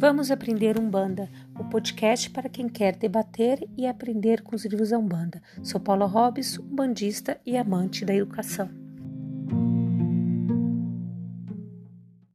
Vamos aprender Umbanda, o podcast para quem quer debater e aprender com os livros da Umbanda. Sou Paula Hobbes, umbandista e amante da educação.